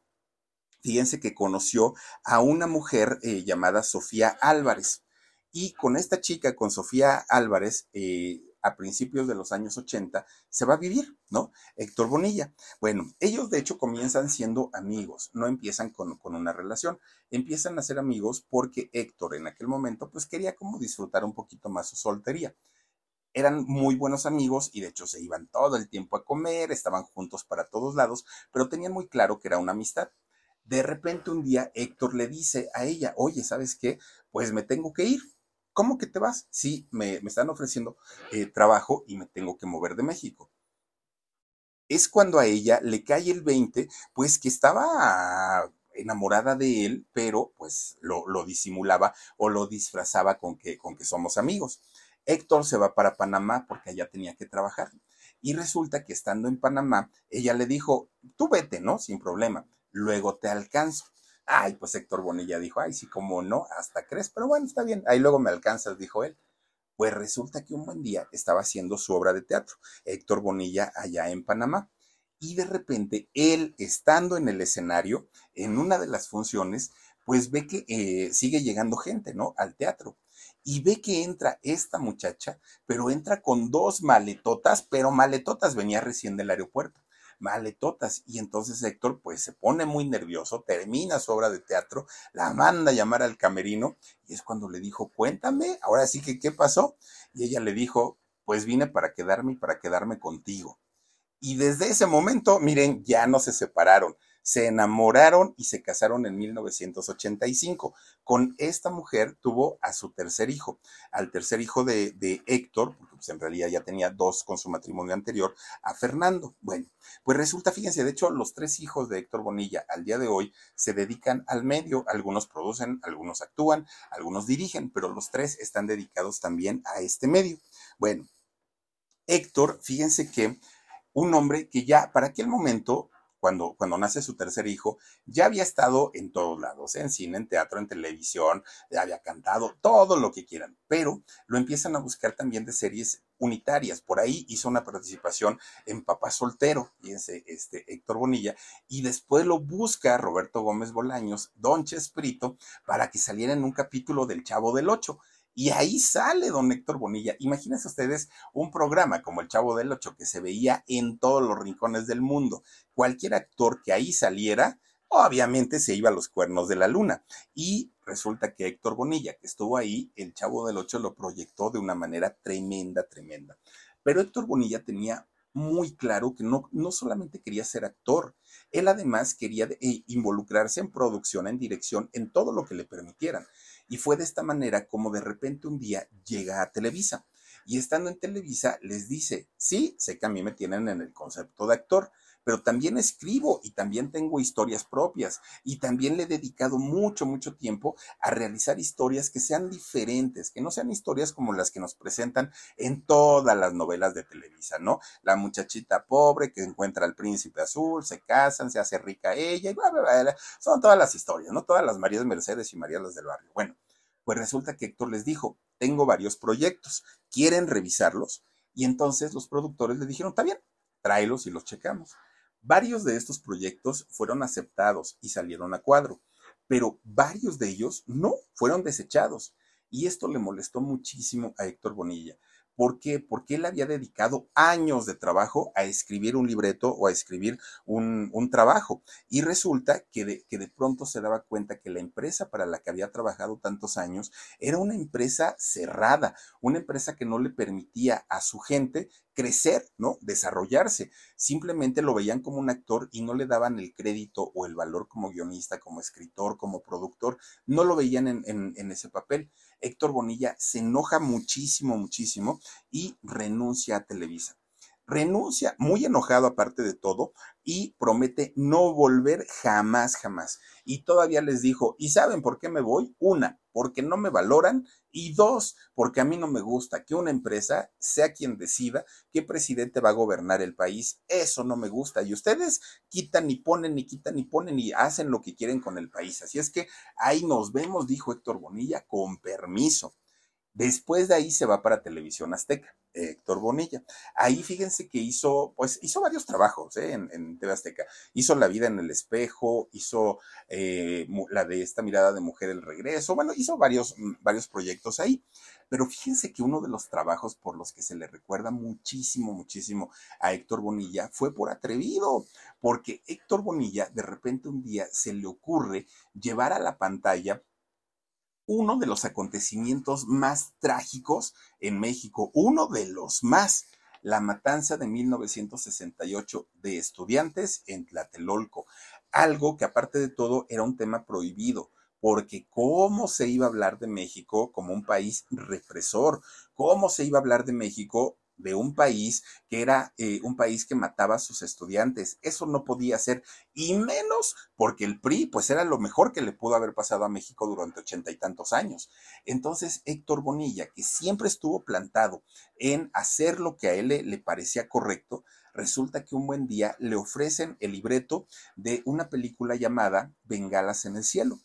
fíjense que conoció a una mujer eh, llamada Sofía Álvarez. Y con esta chica, con Sofía Álvarez, eh, a principios de los años 80 se va a vivir, ¿no? Héctor Bonilla. Bueno, ellos de hecho comienzan siendo amigos, no empiezan con, con, una relación, empiezan a ser amigos porque Héctor en aquel momento pues quería como disfrutar un poquito más su soltería. Eran muy buenos amigos y de hecho se iban todo el tiempo a comer, estaban juntos para todos lados, pero tenían muy claro que era una amistad. De repente un día Héctor le dice a ella, oye, ¿sabes qué? Pues me tengo que ir ¿Cómo que te vas? Sí, me, están ofreciendo eh, trabajo y me tengo que mover de México. Es cuando a ella le cae el 20, pues que estaba enamorada de él, pero pues lo, disimulaba o lo disfrazaba con que, con que somos amigos. Héctor se va para Panamá porque allá tenía que trabajar. Y resulta que estando en Panamá, ella le dijo, tú vete, ¿no? Sin problema, luego te alcanzo. Ay, pues Héctor Bonilla dijo, ay, sí, como no, hasta crees, pero bueno, está bien, ahí luego me alcanzas, dijo él. Pues resulta que un buen día estaba haciendo su obra de teatro, Héctor Bonilla, allá en Panamá. Y de repente, él, estando en el escenario, en una de las funciones, pues ve que eh, sigue llegando gente, ¿no? Al teatro. Y ve que entra esta muchacha, pero entra con dos maletotas, pero maletotas venía recién del aeropuerto maletotas. Y entonces Héctor pues se pone muy nervioso, termina su obra de teatro, la manda a llamar al camerino y es cuando le dijo, cuéntame, ahora sí que, ¿qué pasó? Y ella le dijo, pues vine para quedarme y para quedarme contigo. Y desde ese momento, miren, ya no se separaron se enamoraron y se casaron en 1985. Con esta mujer tuvo a su tercer hijo, al tercer hijo de, Héctor, porque pues en realidad ya tenía dos con su matrimonio anterior, a Fernando. Bueno, pues resulta, fíjense, de hecho los tres hijos de Héctor Bonilla al día de hoy se dedican al medio, algunos producen, algunos actúan, algunos dirigen, pero los tres están dedicados también a este medio. Bueno, Héctor, fíjense que un hombre que ya para aquel momento cuando, cuando nace su tercer hijo, ya había estado en todos lados, en cine, en teatro, en televisión, había cantado, todo lo que quieran, pero lo empiezan a buscar también de series unitarias. Por ahí hizo una participación en Papá Soltero, fíjense, este Héctor Bonilla, y después lo busca Roberto Gómez Bolaños, Don Chespirito, para que saliera en un capítulo del Chavo del Ocho. Y ahí sale don Héctor Bonilla. Imagínense ustedes un programa como El Chavo del Ocho que se veía en todos los rincones del mundo. Cualquier actor que ahí saliera, obviamente se iba a los cuernos de la luna. Y resulta que Héctor Bonilla, que estuvo ahí, El Chavo del Ocho lo proyectó de una manera tremenda, tremenda. Pero Héctor Bonilla tenía muy claro que no, no solamente quería ser actor, él además quería eh, involucrarse en producción, en dirección, en todo lo que le permitieran. Y fue de esta manera como de repente un día llega a Televisa. Y estando en Televisa les dice, sí, sé que a mí me tienen en el concepto de actor, pero también escribo y también tengo historias propias y también le he dedicado mucho, mucho tiempo a realizar historias que sean diferentes, que no sean historias como las que nos presentan en todas las novelas de Televisa, ¿no? La muchachita pobre que encuentra al príncipe azul, se casan, se hace rica ella y bla, bla, bla, Son todas las historias, ¿no? Todas las Marías Mercedes y Marías las del barrio. Bueno, pues resulta que Héctor les dijo, tengo varios proyectos, ¿quieren revisarlos? Y entonces los productores le dijeron, está bien, tráelos y los checamos. Varios de estos proyectos fueron aceptados y salieron a cuadro, pero varios de ellos no fueron desechados. Y esto le molestó muchísimo a Héctor Bonilla. ¿Por qué? Porque él había dedicado años de trabajo a escribir un libreto o a escribir un, trabajo. Y resulta que de, que de pronto se daba cuenta que la empresa para la que había trabajado tantos años era una empresa cerrada, una empresa que no le permitía a su gente crecer, ¿no? Desarrollarse. Simplemente lo veían como un actor y no le daban el crédito o el valor como guionista, como escritor, como productor. No lo veían en, en ese papel. Héctor Bonilla se enoja muchísimo, muchísimo y renuncia a Televisa renuncia muy enojado aparte de todo y promete no volver jamás, jamás. Y todavía les dijo, ¿y saben por qué me voy? Una, porque no me valoran y dos, porque a mí no me gusta que una empresa sea quien decida qué presidente va a gobernar el país. Eso no me gusta. Y ustedes quitan y ponen y quitan y ponen y hacen lo que quieren con el país. Así es que ahí nos vemos, dijo Héctor Bonilla, con permiso. Después de ahí se va para Televisión Azteca, Héctor Bonilla. Ahí fíjense que hizo, pues hizo varios trabajos ¿eh? en, en, TV Azteca. Hizo La vida en el espejo, hizo eh, la de esta mirada de mujer el regreso, bueno, hizo varios, mm, varios proyectos ahí. Pero fíjense que uno de los trabajos por los que se le recuerda muchísimo, muchísimo a Héctor Bonilla fue por atrevido, porque Héctor Bonilla de repente un día se le ocurre llevar a la pantalla uno de los acontecimientos más trágicos en México, uno de los más, la matanza de 1968 de estudiantes en Tlatelolco, algo que aparte de todo era un tema prohibido, porque cómo se iba a hablar de México como un país represor, cómo se iba a hablar de México de un país que era eh, un país que mataba a sus estudiantes. Eso no podía ser, y menos porque el PRI, pues era lo mejor que le pudo haber pasado a México durante ochenta y tantos años. Entonces, Héctor Bonilla, que siempre estuvo plantado en hacer lo que a él le, parecía correcto, resulta que un buen día le ofrecen el libreto de una película llamada Bengalas en el cielo.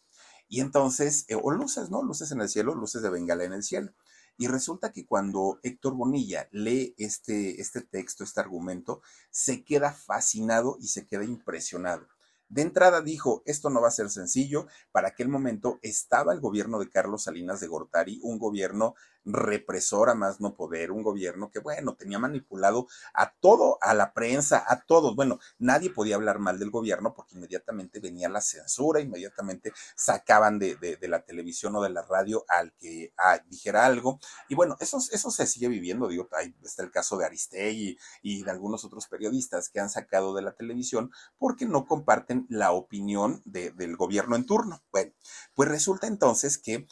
Y entonces, eh, o luces, ¿no? Luces en el cielo, luces de bengala en el cielo. Y resulta que cuando Héctor Bonilla lee este, este texto, este argumento, se queda fascinado y se queda impresionado. De entrada dijo, esto no va a ser sencillo. Para aquel momento estaba el gobierno de Carlos Salinas de Gortari, un gobierno represor a más no poder, un gobierno que, bueno, tenía manipulado a todo, a la prensa, a todos. Bueno, nadie podía hablar mal del gobierno porque inmediatamente venía la censura, inmediatamente sacaban de, la televisión o de la radio al que ah, dijera algo. Y bueno, eso, eso se sigue viviendo, digo, ahí está el caso de Aristegui y de algunos otros periodistas que han sacado de la televisión porque no comparten la opinión del gobierno en turno. Bueno, pues resulta entonces que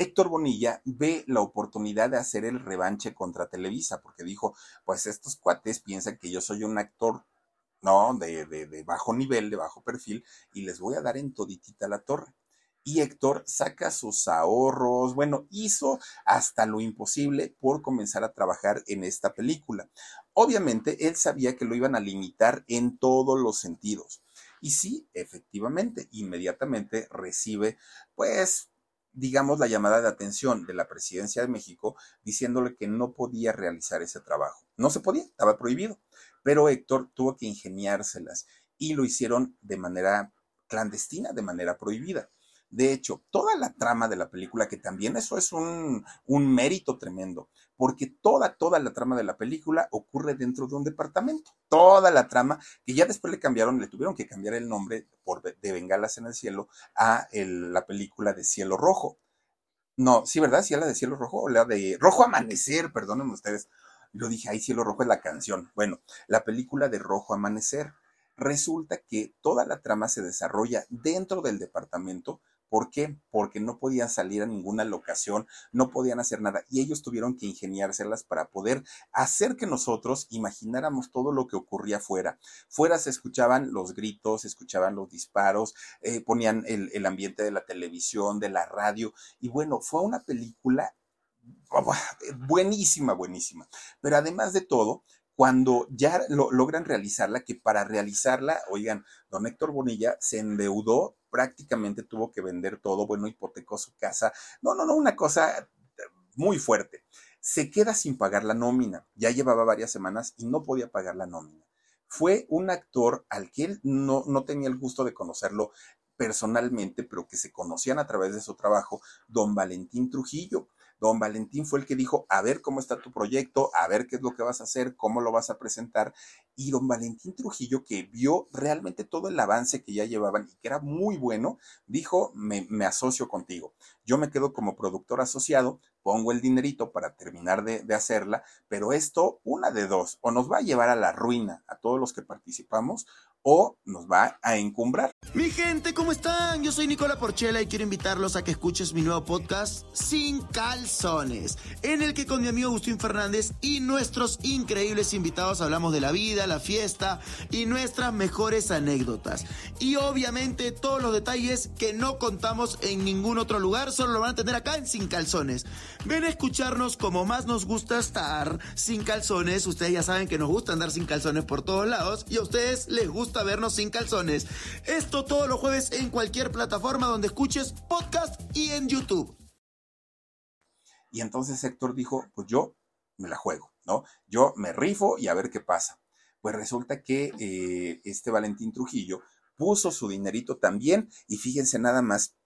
Héctor Bonilla ve la oportunidad de hacer el revanche contra Televisa, porque dijo, pues estos cuates piensan que yo soy un actor, no, de, de, bajo nivel, de bajo perfil, y les voy a dar en toditita la torre. Y Héctor saca sus ahorros, bueno, hizo hasta lo imposible por comenzar a trabajar en esta película. Obviamente, él sabía que lo iban a limitar en todos los sentidos. Y sí, efectivamente, inmediatamente recibe, pues, digamos, la llamada de atención de la presidencia de México diciéndole que no podía realizar ese trabajo. No se podía, estaba prohibido. Pero Héctor tuvo que ingeniárselas y lo hicieron de manera clandestina, de manera prohibida. De hecho, toda la trama de la película, que también eso es un, un, mérito tremendo, porque toda, toda la trama de la película ocurre dentro de un departamento. Toda la trama, que ya después le cambiaron, le tuvieron que cambiar el nombre por de Bengalas en el Cielo a la película de Cielo Rojo. No, sí, ¿verdad? Sí, la de Cielo Rojo o la de Rojo Amanecer, perdónenme ustedes. Yo dije, ay, Cielo Rojo es la canción. Bueno, la película de Rojo Amanecer. Resulta que toda la trama se desarrolla dentro del departamento ¿Por qué? Porque no podían salir a ninguna locación, no podían hacer nada y ellos tuvieron que ingeniárselas para poder hacer que nosotros imagináramos todo lo que ocurría afuera. Fuera se escuchaban los gritos, se escuchaban los disparos, eh, ponían el, ambiente de la televisión, de la radio y bueno, fue una película buenísima, buenísima. Pero además de todo, cuando ya lo, logran realizarla, que para realizarla, oigan, don Héctor Bonilla se endeudó, prácticamente tuvo que vender todo, bueno, hipotecó su casa, no, no, no, una cosa muy fuerte. Se queda sin pagar la nómina, ya llevaba varias semanas y no podía pagar la nómina. Fue un actor al que él no, no tenía el gusto de conocerlo personalmente, pero que se conocían a través de su trabajo, don Valentín Trujillo Don Valentín fue el que dijo, a ver cómo está tu proyecto, a ver qué es lo que vas a hacer, cómo lo vas a presentar. Y don Valentín Trujillo, que vio realmente todo el avance que ya llevaban y que era muy bueno, dijo, me, asocio contigo. Yo me quedo como productor asociado, pongo el dinerito para terminar de, de, hacerla, pero esto, una de dos, o nos va a llevar a la ruina a todos los que participamos, o nos va a encumbrar. Mi gente, ¿cómo están? Yo soy Nicola Porchela y quiero invitarlos a que escuches mi nuevo podcast Sin Calzones, en el que con mi amigo Agustín Fernández y nuestros increíbles invitados hablamos de la vida, la fiesta y nuestras mejores anécdotas. Y obviamente todos los detalles que no contamos en ningún otro lugar, solo lo van a tener acá en Sin Calzones. Ven a escucharnos como más nos gusta estar sin calzones. Ustedes ya saben que nos gusta andar sin calzones por todos lados y a ustedes les gusta vernos sin calzones. Esto todos los jueves en cualquier plataforma donde escuches podcast y en YouTube. Y entonces Héctor dijo, pues yo me la juego, ¿no? Yo me rifo y a ver qué pasa. Pues resulta que eh, este Valentín Trujillo puso su dinerito también y fíjense nada más,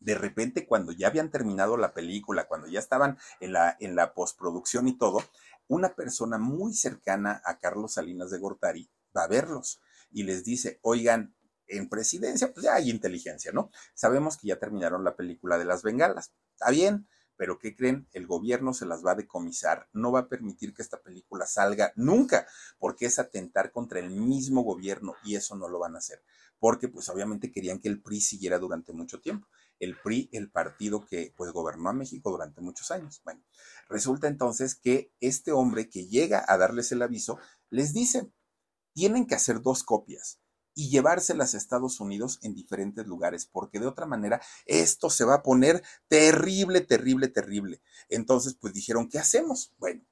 de repente cuando ya habían terminado la película, cuando ya estaban en la, en la postproducción y todo, una persona muy cercana a Carlos Salinas de Gortari va a verlos y les dice, oigan, en presidencia, pues ya hay inteligencia, ¿no? Sabemos que ya terminaron la película de las bengalas. Está bien, pero ¿qué creen? El gobierno se las va a decomisar, no va a permitir que esta película salga nunca, porque es atentar contra el mismo gobierno y eso no lo van a hacer, porque pues obviamente querían que el PRI siguiera durante mucho tiempo. El PRI, el partido que pues gobernó a México durante muchos años. Bueno, resulta entonces que este hombre que llega a darles el aviso les dice, tienen que hacer dos copias y llevárselas a Estados Unidos en diferentes lugares, porque de otra manera esto se va a poner terrible, terrible, terrible. Entonces, pues dijeron, ¿qué hacemos? Bueno,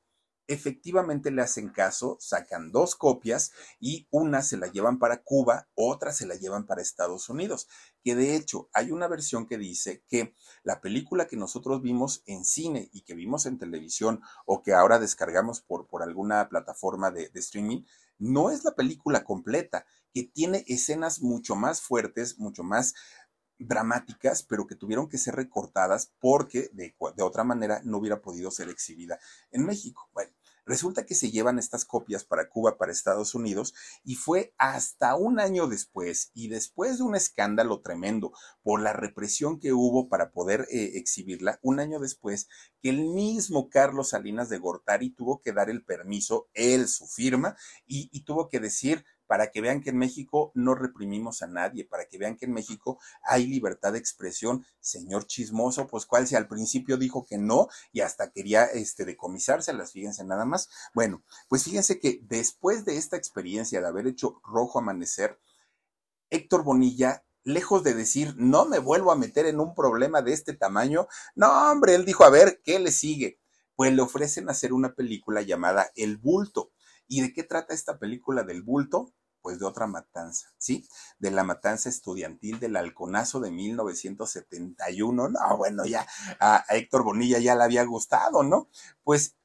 efectivamente le hacen caso, sacan dos copias y una se la llevan para Cuba, otra se la llevan para Estados Unidos, que de hecho hay una versión que dice que la película que nosotros vimos en cine y que vimos en televisión o que ahora descargamos por, por alguna plataforma de, de streaming, no es la película completa, que tiene escenas mucho más fuertes, mucho más dramáticas, pero que tuvieron que ser recortadas porque de, otra manera no hubiera podido ser exhibida en México. Bueno, resulta que se llevan estas copias para Cuba, para Estados Unidos, y fue hasta un año después, y después de un escándalo tremendo por la represión que hubo para poder eh, exhibirla, un año después, que el mismo Carlos Salinas de Gortari tuvo que dar el permiso, él, su firma, y tuvo que decir, para que vean que en México no reprimimos a nadie, para que vean que en México hay libertad de expresión. Señor chismoso, pues cuál si al principio dijo que no y hasta quería este, decomisárselas, fíjense nada más. Bueno, pues fíjense que después de esta experiencia de haber hecho Rojo Amanecer, Héctor Bonilla lejos de decir, no me vuelvo a meter en un problema de este tamaño, no, hombre, él dijo, a ver, ¿qué le sigue? Pues le ofrecen hacer una película llamada El Bulto. ¿Y de qué trata esta película del bulto? Pues de otra matanza, ¿sí? De la matanza estudiantil del halconazo de 1971. No, bueno, ya a, Héctor Bonilla ya le había gustado, ¿no? Pues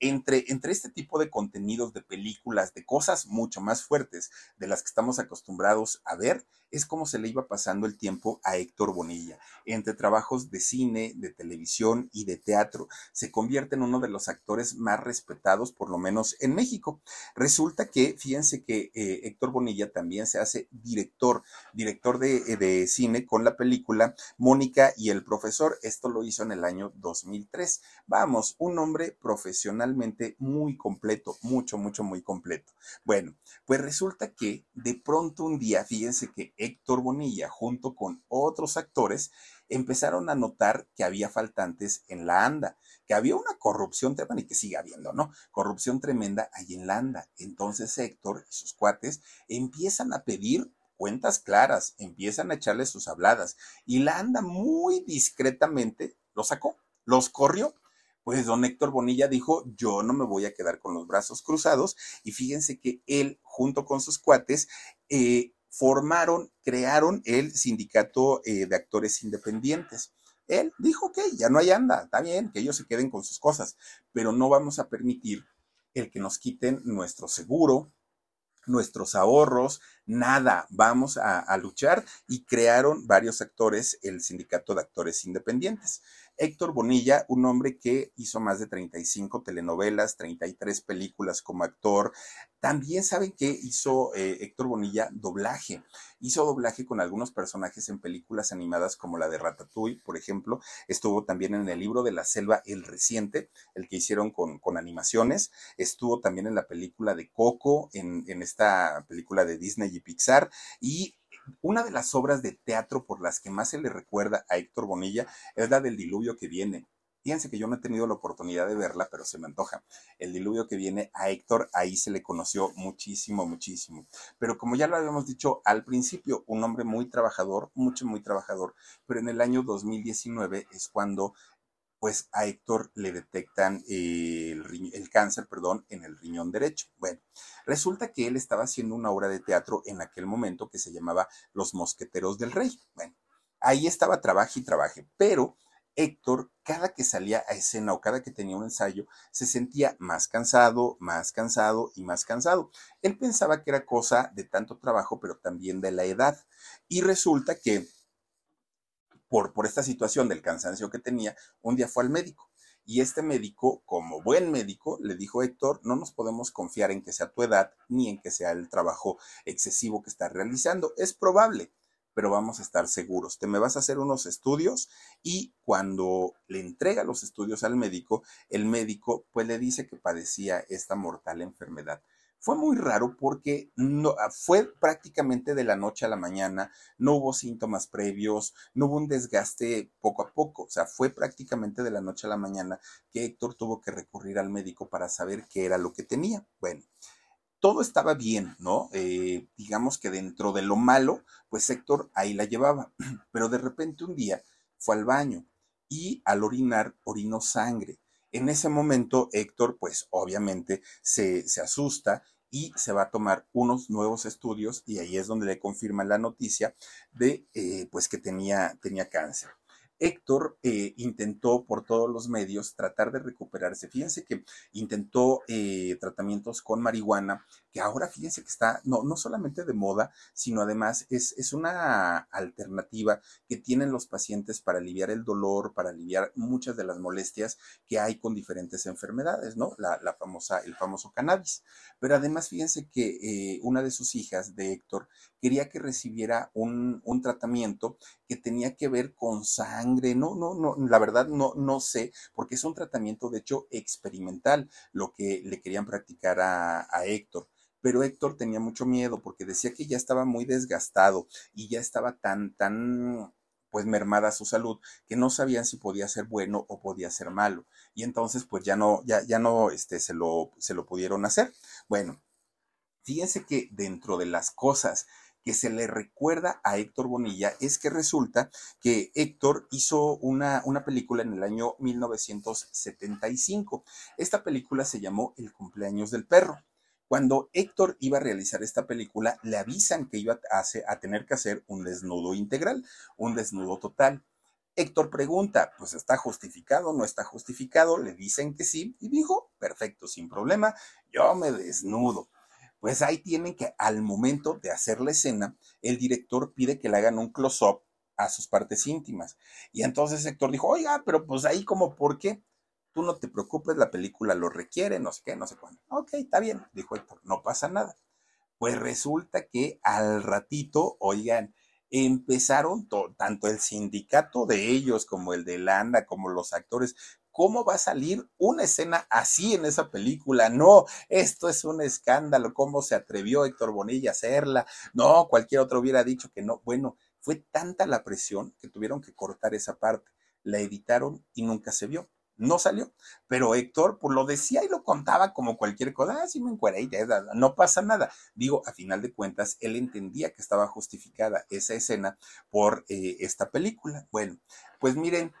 entre, entre, este tipo de contenidos, de películas, de cosas mucho más fuertes de las que estamos acostumbrados a ver, es como se le iba pasando el tiempo a Héctor Bonilla. Entre trabajos de cine, de televisión y de teatro, se convierte en uno de los actores más respetados, por lo menos en México. Resulta que, fíjense que eh, Héctor Bonilla también se hace director, director de, eh, de cine con la película Mónica y el profesor. Esto lo hizo en el año 2003. Vamos, un hombre profesionalmente muy completo, mucho, mucho, muy completo. Bueno, pues resulta que de pronto un día, fíjense que Héctor Bonilla, junto con otros actores, empezaron a notar que había faltantes en la ANDA, que había una corrupción tremenda y que sigue habiendo, ¿no? Corrupción tremenda ahí en la ANDA. Entonces Héctor y sus cuates empiezan a pedir cuentas claras, empiezan a echarle sus habladas y la ANDA muy discretamente lo sacó, los corrió pues don Héctor Bonilla dijo, yo no me voy a quedar con los brazos cruzados y fíjense que él junto con sus cuates eh, formaron, crearon el sindicato eh, de actores independientes. Él dijo que ya no hay anda, está bien, que ellos se queden con sus cosas, pero no vamos a permitir el que nos quiten nuestro seguro, nuestros ahorros, nada, vamos a, a, luchar y crearon varios actores el Sindicato de Actores Independientes. Héctor Bonilla, un hombre que hizo más de 35 telenovelas, 33 películas como actor. También saben que hizo eh, Héctor Bonilla doblaje. Hizo doblaje con algunos personajes en películas animadas como la de Ratatouille, por ejemplo. Estuvo también en el libro de la selva, el reciente, el que hicieron con, con animaciones. Estuvo también en la película de Coco, en, en esta película de Disney y Pixar. Y una de las obras de teatro por las que más se le recuerda a Héctor Bonilla es la del diluvio que viene. Fíjense que yo no he tenido la oportunidad de verla, pero se me antoja. El diluvio que viene a Héctor, ahí se le conoció muchísimo, muchísimo. Pero como ya lo habíamos dicho al principio, un hombre muy trabajador, mucho, muy trabajador, pero en el año 2019 es cuando pues a Héctor le detectan el, cáncer, perdón, en el riñón derecho. Bueno, resulta que él estaba haciendo una obra de teatro en aquel momento que se llamaba Los Mosqueteros del Rey. Bueno, ahí estaba trabaje y trabaje, pero Héctor, cada que salía a escena o cada que tenía un ensayo, se sentía más cansado, más cansado y más cansado. Él pensaba que era cosa de tanto trabajo, pero también de la edad. Y resulta que por, esta situación del cansancio que tenía, un día fue al médico. Y este médico, como buen médico, le dijo, Héctor, no nos podemos confiar en que sea tu edad ni en que sea el trabajo excesivo que estás realizando. Es probable, pero vamos a estar seguros. Te me vas a hacer unos estudios y cuando le entrega los estudios al médico, el médico pues le dice que padecía esta mortal enfermedad. Fue muy raro porque no, ah, fue prácticamente de la noche a la mañana, no hubo síntomas previos, no hubo un desgaste poco a poco, o sea, fue prácticamente de la noche a la mañana que Héctor tuvo que recurrir al médico para saber qué era lo que tenía. Bueno, todo estaba bien, ¿no? Eh, digamos que dentro de lo malo, pues Héctor ahí la llevaba, pero de repente un día fue al baño y al orinar orinó sangre. En ese momento Héctor, pues obviamente se, se asusta y se va a tomar unos nuevos estudios y ahí es donde le confirman la noticia de eh, pues que tenía, tenía cáncer. Héctor eh, intentó por todos los medios tratar de recuperarse. Fíjense que intentó eh, tratamientos con marihuana, que ahora fíjense que está no, no solamente de moda, sino además es, es una alternativa que tienen los pacientes para aliviar el dolor, para aliviar muchas de las molestias que hay con diferentes enfermedades, ¿no? La, famosa, el famoso cannabis. Pero además, fíjense que eh, una de sus hijas, de Héctor, quería que recibiera un, un tratamiento que tenía que ver con sangre, no, no, no, la verdad no, no sé, porque es un tratamiento de hecho experimental lo que le querían practicar a, a Héctor pero Héctor tenía mucho miedo porque decía que ya estaba muy desgastado y ya estaba tan, tan, pues mermada su salud, que no sabían si podía ser bueno o podía ser malo. Y entonces, pues ya no, ya, ya no, este, se lo, se lo pudieron hacer. Bueno, fíjense que dentro de las cosas que se le recuerda a Héctor Bonilla es que resulta que Héctor hizo una, una película en el año 1975. Esta película se llamó El cumpleaños del perro. Cuando Héctor iba a realizar esta película, le avisan que iba a, a, tener que hacer un desnudo integral, un desnudo total. Héctor pregunta, pues está justificado, no está justificado, le dicen que sí y dijo, perfecto, sin problema, yo me desnudo pues ahí tienen que al momento de hacer la escena, el director pide que le hagan un close-up a sus partes íntimas. Y entonces Héctor dijo, oiga, pero pues ahí como, ¿por qué? Tú no te preocupes, la película lo requiere, no sé qué, no sé cuándo. Ok, está bien, dijo Héctor, no pasa nada. Pues resulta que al ratito, oigan, empezaron tanto el sindicato de ellos como el de Landa, como los actores, ¿Cómo va a salir una escena así en esa película? No, esto es un escándalo. ¿Cómo se atrevió Héctor Bonilla a hacerla? No, cualquier otro hubiera dicho que no. Bueno, fue tanta la presión que tuvieron que cortar esa parte. La editaron y nunca se vio. No salió. Pero Héctor, pues lo decía y lo contaba como cualquier cosa. Ah, sí me encueré, no pasa nada. Digo, a final de cuentas, él entendía que estaba justificada esa escena por eh, esta película. Bueno, pues miren,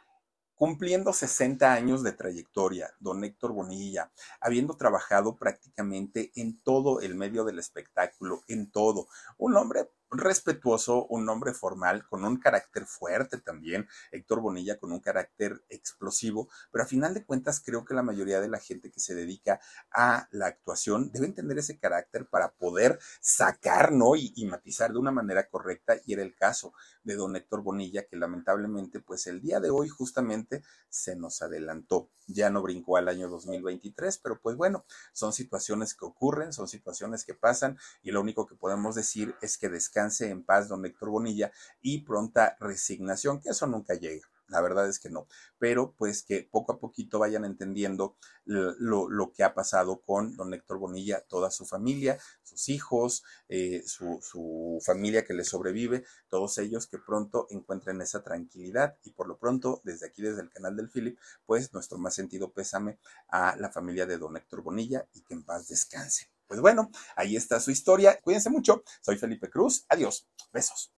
Cumpliendo 60 años de trayectoria, don Héctor Bonilla, habiendo trabajado prácticamente en todo el medio del espectáculo, en todo, un hombre respetuoso, un hombre formal, con un carácter fuerte también, Héctor Bonilla con un carácter explosivo, pero a final de cuentas creo que la mayoría de la gente que se dedica a la actuación debe entender ese carácter para poder sacar, ¿no? Y, y matizar de una manera correcta, y era el caso de don Héctor Bonilla, que lamentablemente, pues el día de hoy justamente se nos adelantó, ya no brincó al año 2023, pero pues bueno, son situaciones que ocurren, son situaciones que pasan, y lo único que podemos decir es que descansa en paz don Héctor Bonilla y pronta resignación, que eso nunca llega. La verdad es que no. Pero pues que poco a poquito vayan entendiendo lo, lo que ha pasado con don Héctor Bonilla, toda su familia, sus hijos, eh, su, su familia que le sobrevive, todos ellos que pronto encuentren esa tranquilidad. Y por lo pronto, desde aquí, desde el canal del Philip, pues nuestro más sentido pésame a la familia de don Héctor Bonilla y que en paz descanse. Pues bueno, ahí está su historia. Cuídense mucho. Soy Felipe Cruz. Adiós. Besos.